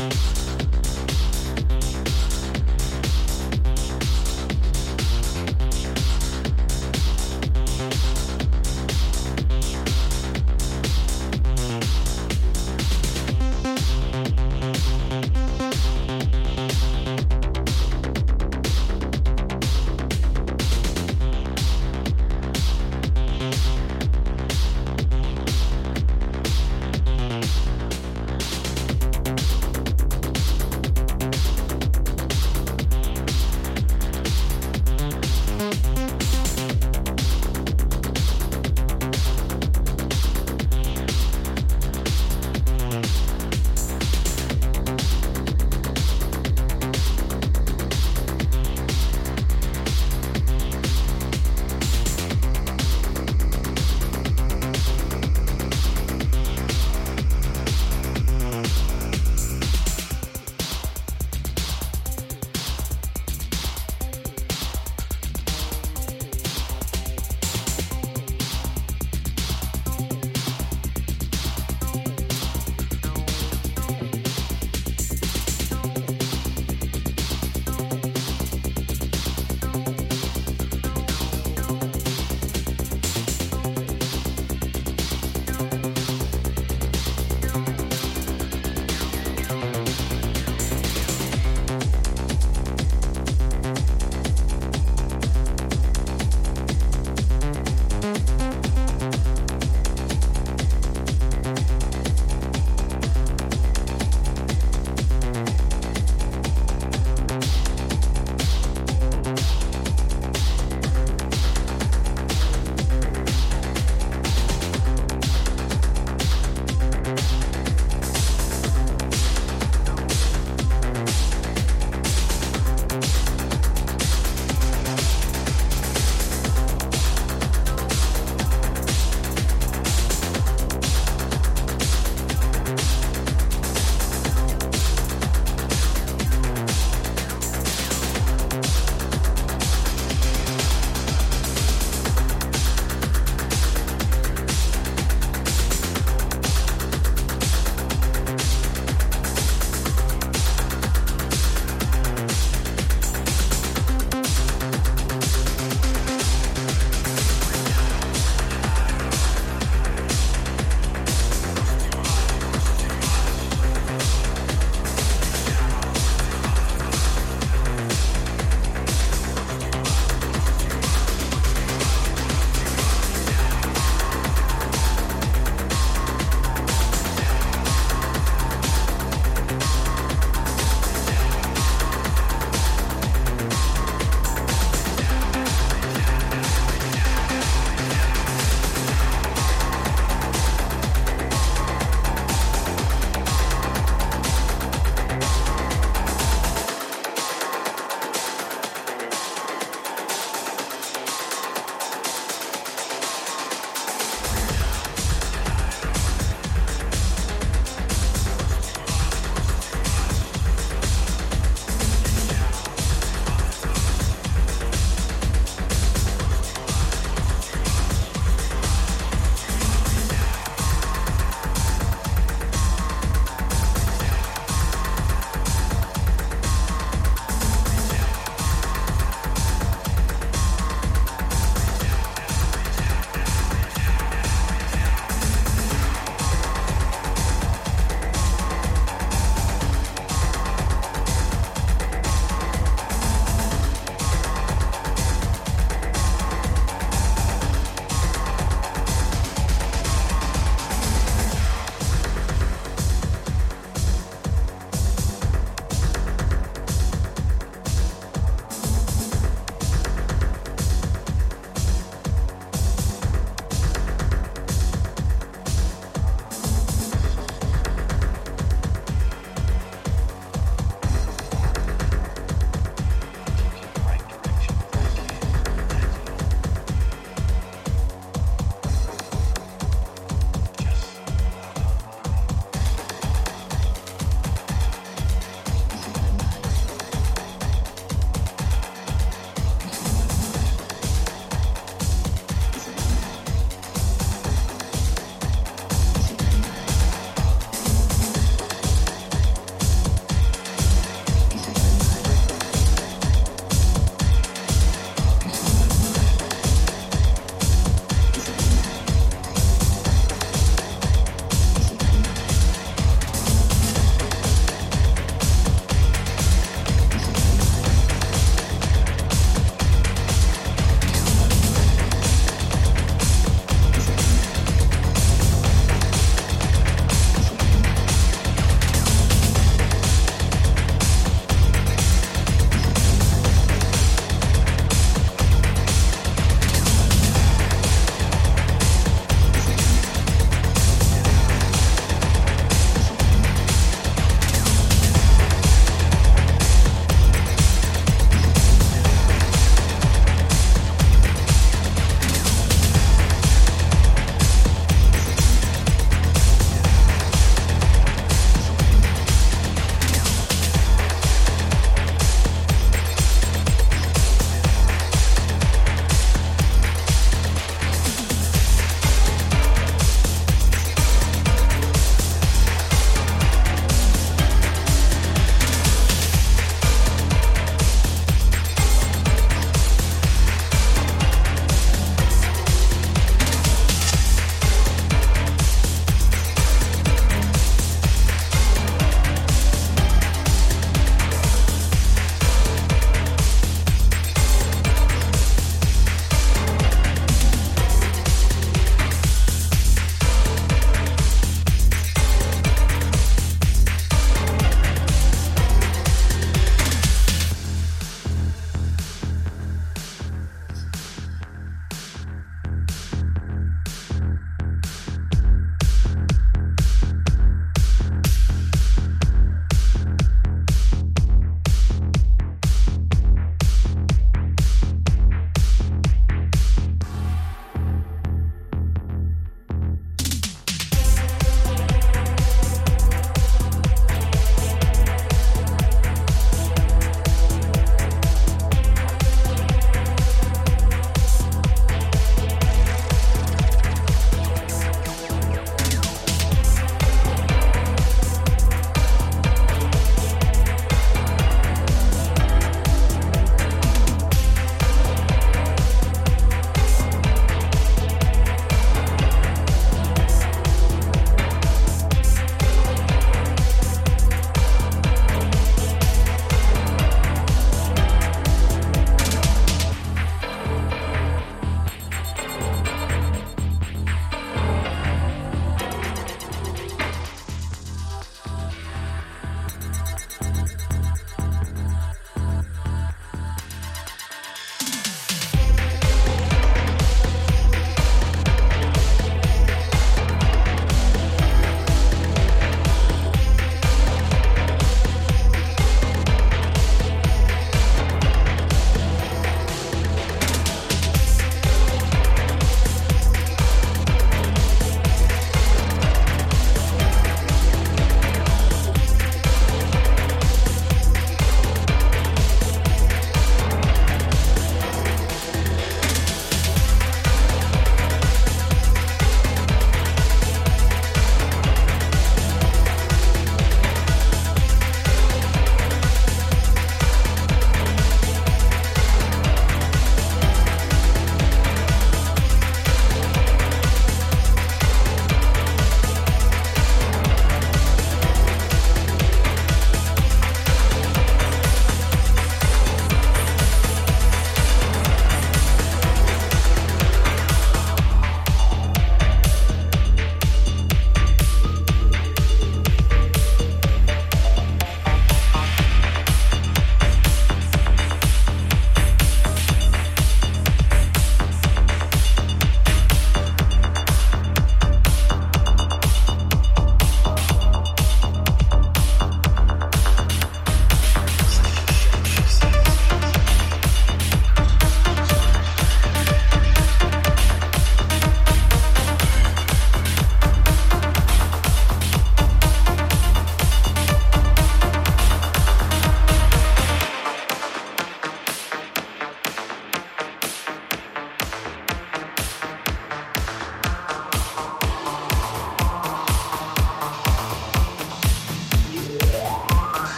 you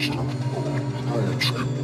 Stop. I am true.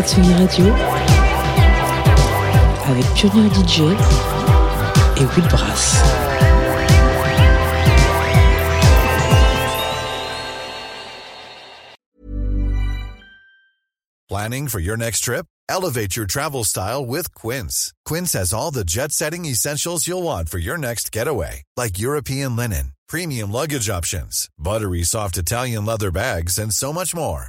Tsugi Radio avec Pioneer DJ et Will Brass. Planning for your next trip? Elevate your travel style with Quince. Quince has all the jet setting essentials you'll want for your next getaway, like European linen, premium luggage options, buttery soft Italian leather bags, and so much more.